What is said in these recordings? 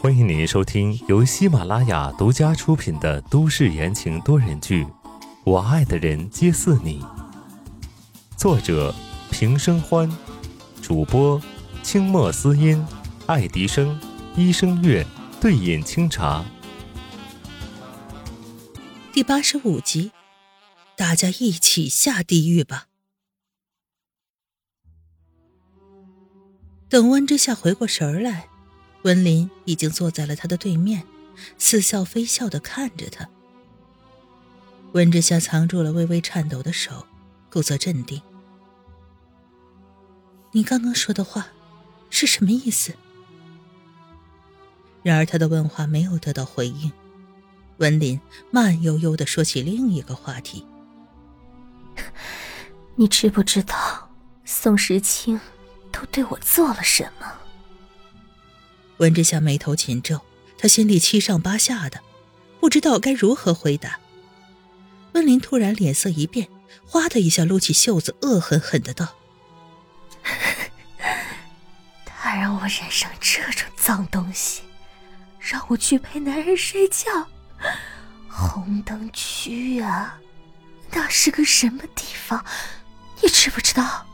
欢迎您收听由喜马拉雅独家出品的都市言情多人剧《我爱的人皆似你》，作者平生欢，主播清墨思音、爱迪生、一生月、对饮清茶。第八十五集，大家一起下地狱吧！等温之夏回过神来。温林已经坐在了他的对面，似笑非笑的看着他。温之夏藏住了微微颤抖的手，故作镇定：“你刚刚说的话是什么意思？”然而他的问话没有得到回应。温林慢悠悠的说起另一个话题：“ 你知不知道宋时清都对我做了什么？”温之夏眉头紧皱，他心里七上八下的，不知道该如何回答。温林突然脸色一变，哗的一下撸起袖子，恶狠狠的道：“ 他让我染上这种脏东西，让我去陪男人睡觉。红灯区啊，那是个什么地方？你知不知道？”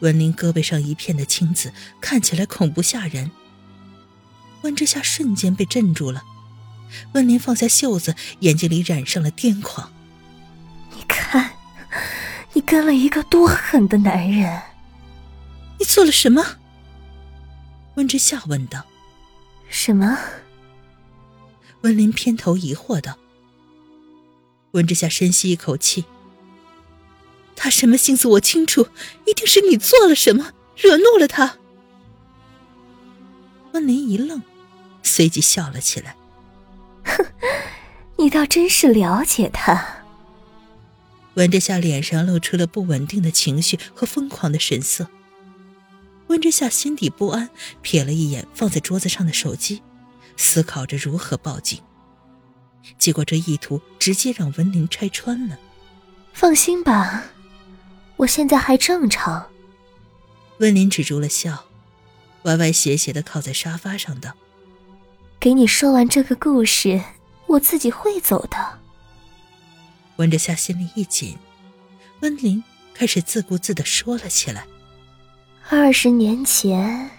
温林胳膊上一片的青紫，看起来恐怖吓人。温之夏瞬间被镇住了，温林放下袖子，眼睛里染上了癫狂。你看，你跟了一个多狠的男人！你做了什么？温之夏问道。什么？温林偏头疑惑道。温之夏深吸一口气。他什么心思我清楚，一定是你做了什么，惹怒了他。温林一愣，随即笑了起来。哼，你倒真是了解他。温之夏脸上露出了不稳定的情绪和疯狂的神色。温之夏心底不安，瞥了一眼放在桌子上的手机，思考着如何报警。结果这意图直接让温林拆穿了。放心吧。我现在还正常。温林止住了笑，歪歪斜斜的靠在沙发上道：“给你说完这个故事，我自己会走的。”温之夏心里一紧，温林开始自顾自的说了起来：“二十年前，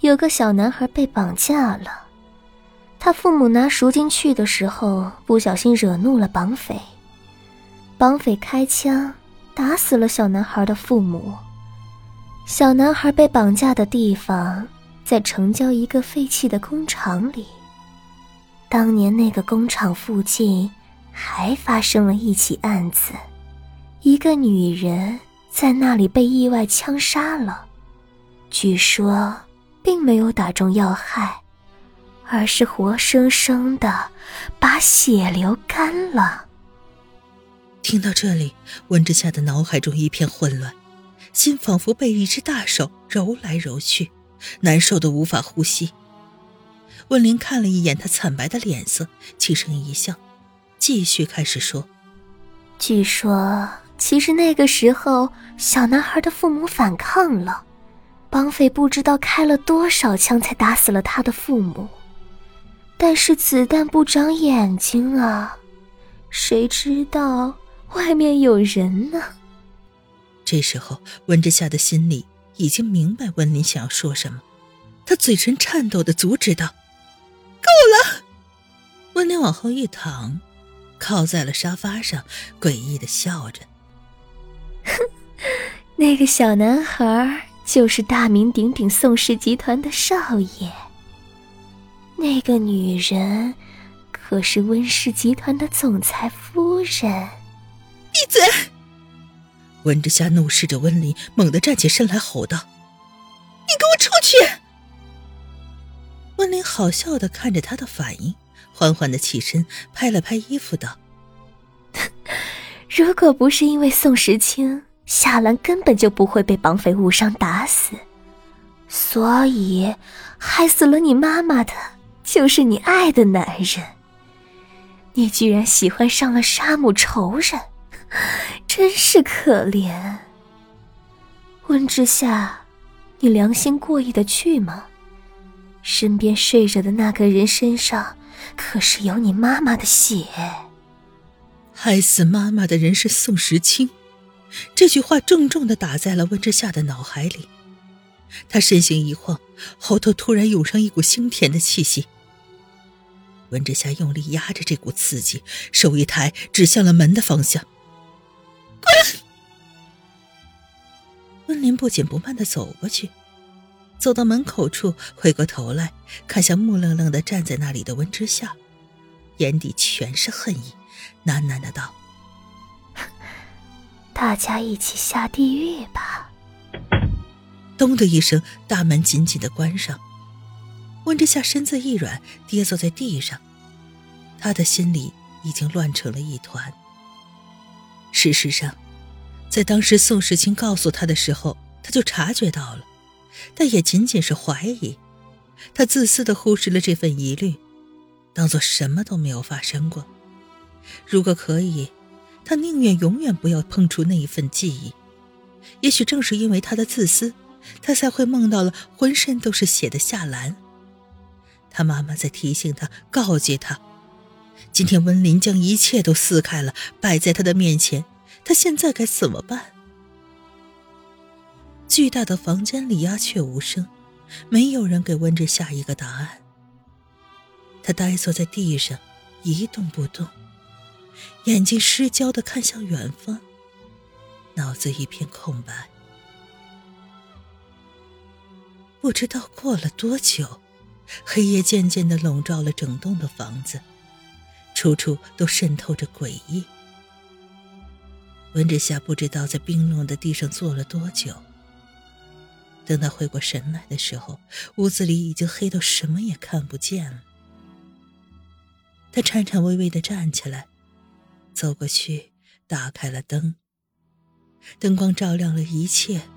有个小男孩被绑架了，他父母拿赎金去的时候，不小心惹怒了绑匪，绑匪开枪。”打死了小男孩的父母。小男孩被绑架的地方在城郊一个废弃的工厂里。当年那个工厂附近还发生了一起案子，一个女人在那里被意外枪杀了。据说并没有打中要害，而是活生生的把血流干了。听到这里，温之夏的脑海中一片混乱，心仿佛被一只大手揉来揉去，难受的无法呼吸。温林看了一眼他惨白的脸色，轻声一笑，继续开始说：“据说，其实那个时候小男孩的父母反抗了，绑匪不知道开了多少枪才打死了他的父母，但是子弹不长眼睛啊，谁知道？”外面有人呢。这时候，温之夏的心里已经明白温林想要说什么，他嘴唇颤抖的阻止道：“够了！”温林往后一躺，靠在了沙发上，诡异的笑着：“哼，那个小男孩就是大名鼎鼎宋氏集团的少爷。那个女人，可是温氏集团的总裁夫人。”闭嘴！温之夏怒视着温林，猛地站起身来，吼道：“你给我出去！”温林好笑的看着他的反应，缓缓的起身，拍了拍衣服，道：“ 如果不是因为宋时清，夏兰根本就不会被绑匪误伤打死。所以，害死了你妈妈的，就是你爱的男人。你居然喜欢上了杀母仇人！” 真是可怜，温之夏，你良心过意得去吗？身边睡着的那个人身上可是有你妈妈的血。害死妈妈的人是宋时清，这句话重重的打在了温之夏的脑海里。他身形一晃，喉头突然涌上一股腥甜的气息。温之夏用力压着这股刺激，手一抬，指向了门的方向。滚！温林不紧不慢的走过去，走到门口处，回过头来看向木愣愣的站在那里的温之夏，眼底全是恨意，喃喃的道：“大家一起下地狱吧。”咚的一声，大门紧紧的关上。温之夏身子一软，跌坐在地上，他的心里已经乱成了一团。事实上，在当时宋时清告诉他的时候，他就察觉到了，但也仅仅是怀疑。他自私的忽视了这份疑虑，当做什么都没有发生过。如果可以，他宁愿永远不要碰触那一份记忆。也许正是因为他的自私。他才会梦到了浑身都是血的夏兰。他妈妈在提醒他，告诫他：今天温林将一切都撕开了，摆在他的面前，他现在该怎么办？巨大的房间里鸦雀无声，没有人给温之下一个答案。他呆坐在地上，一动不动，眼睛失焦的看向远方，脑子一片空白。不知道过了多久，黑夜渐渐的笼罩了整栋的房子，处处都渗透着诡异。温之夏不知道在冰冷的地上坐了多久。等他回过神来的时候，屋子里已经黑到什么也看不见了。他颤颤巍巍的站起来，走过去，打开了灯。灯光照亮了一切，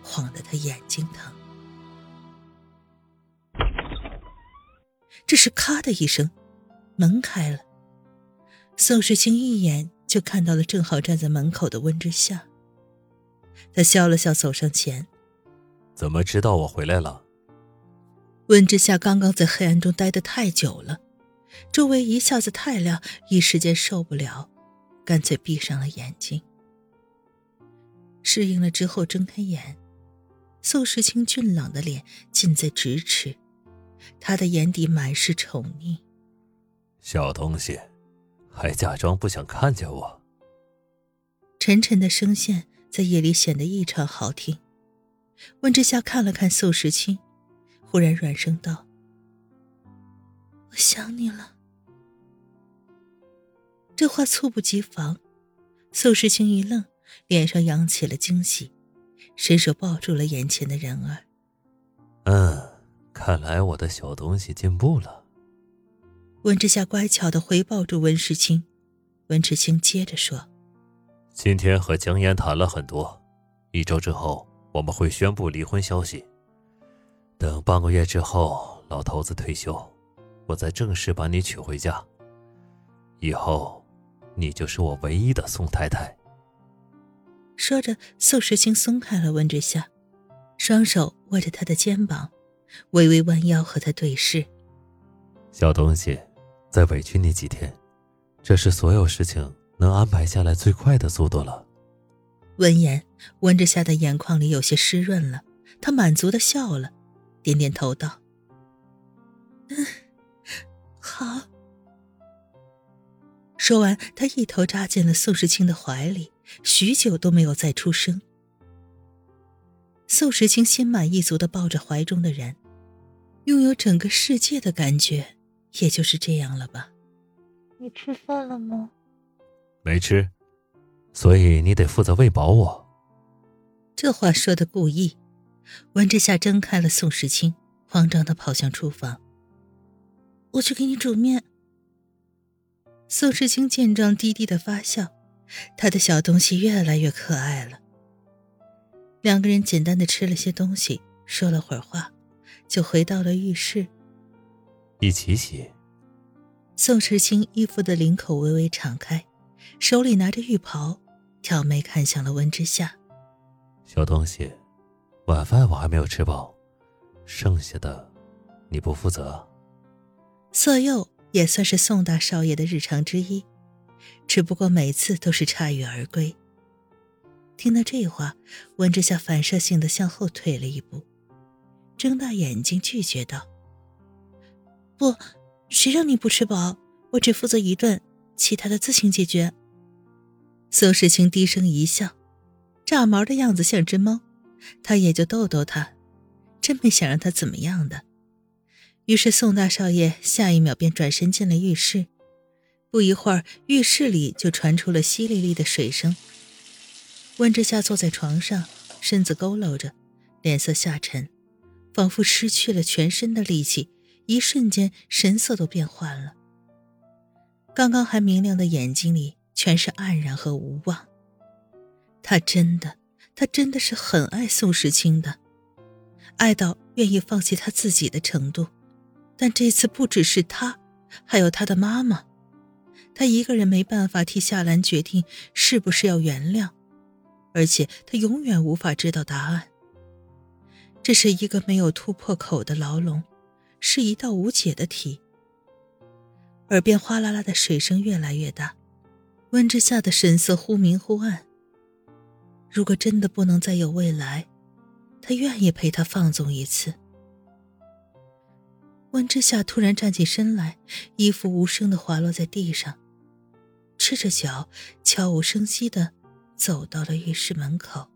晃得他眼睛疼。这是咔的一声，门开了。宋时清一眼就看到了正好站在门口的温之夏。他笑了笑，走上前：“怎么知道我回来了？”温之夏刚刚在黑暗中待得太久了，周围一下子太亮，一时间受不了，干脆闭上了眼睛。适应了之后，睁开眼，宋时清俊朗的脸近在咫尺。他的眼底满是宠溺，小东西，还假装不想看见我。沉沉的声线在夜里显得异常好听。温之夏看了看宋时清，忽然软声道：“我想你了。”这话猝不及防，宋时清一愣，脸上扬起了惊喜，伸手抱住了眼前的人儿。嗯。看来我的小东西进步了。温之夏乖巧的回抱住温世清，温世清接着说：“今天和江烟谈了很多，一周之后我们会宣布离婚消息。等半个月之后，老头子退休，我再正式把你娶回家。以后，你就是我唯一的宋太太。”说着，宋时清松开了温之夏，双手握着他的肩膀。微微弯腰和他对视，小东西，再委屈你几天，这是所有事情能安排下来最快的速度了。闻言，温之夏的眼眶里有些湿润了，他满足的笑了，点点头道：“嗯，好。”说完，他一头扎进了宋时清的怀里，许久都没有再出声。宋时清心满意足的抱着怀中的人。拥有整个世界的感觉，也就是这样了吧？你吃饭了吗？没吃，所以你得负责喂饱我。这话说的故意。温之夏睁开了宋时清，慌张的跑向厨房。我去给你煮面。宋时清见状，低低的发笑，他的小东西越来越可爱了。两个人简单的吃了些东西，说了会儿话。就回到了浴室，一起洗。宋时清衣服的领口微微敞开，手里拿着浴袍，挑眉看向了温之夏。小东西，晚饭我还没有吃饱，剩下的你不负责。色诱也算是宋大少爷的日常之一，只不过每次都是铩羽而归。听到这话，温之夏反射性的向后退了一步，睁大眼睛拒绝道：“不，谁让你不吃饱？我只负责一顿，其他的自行解决。”宋世清低声一笑，炸毛的样子像只猫，他也就逗逗他，真没想让他怎么样的。于是宋大少爷下一秒便转身进了浴室，不一会儿，浴室里就传出了淅沥沥的水声。温之夏坐在床上，身子佝偻着，脸色下沉，仿佛失去了全身的力气，一瞬间神色都变换了。刚刚还明亮的眼睛里全是黯然和无望。他真的，他真的是很爱宋时清的，爱到愿意放弃他自己的程度。但这次不只是他，还有他的妈妈，他一个人没办法替夏兰决定是不是要原谅。而且他永远无法知道答案。这是一个没有突破口的牢笼，是一道无解的题。耳边哗啦啦的水声越来越大，温之夏的神色忽明忽暗。如果真的不能再有未来，他愿意陪他放纵一次。温之夏突然站起身来，衣服无声的滑落在地上，赤着脚，悄无声息的。走到了浴室门口，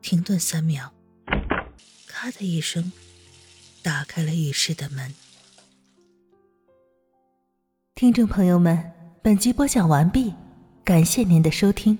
停顿三秒，咔的一声，打开了浴室的门。听众朋友们，本集播讲完毕，感谢您的收听。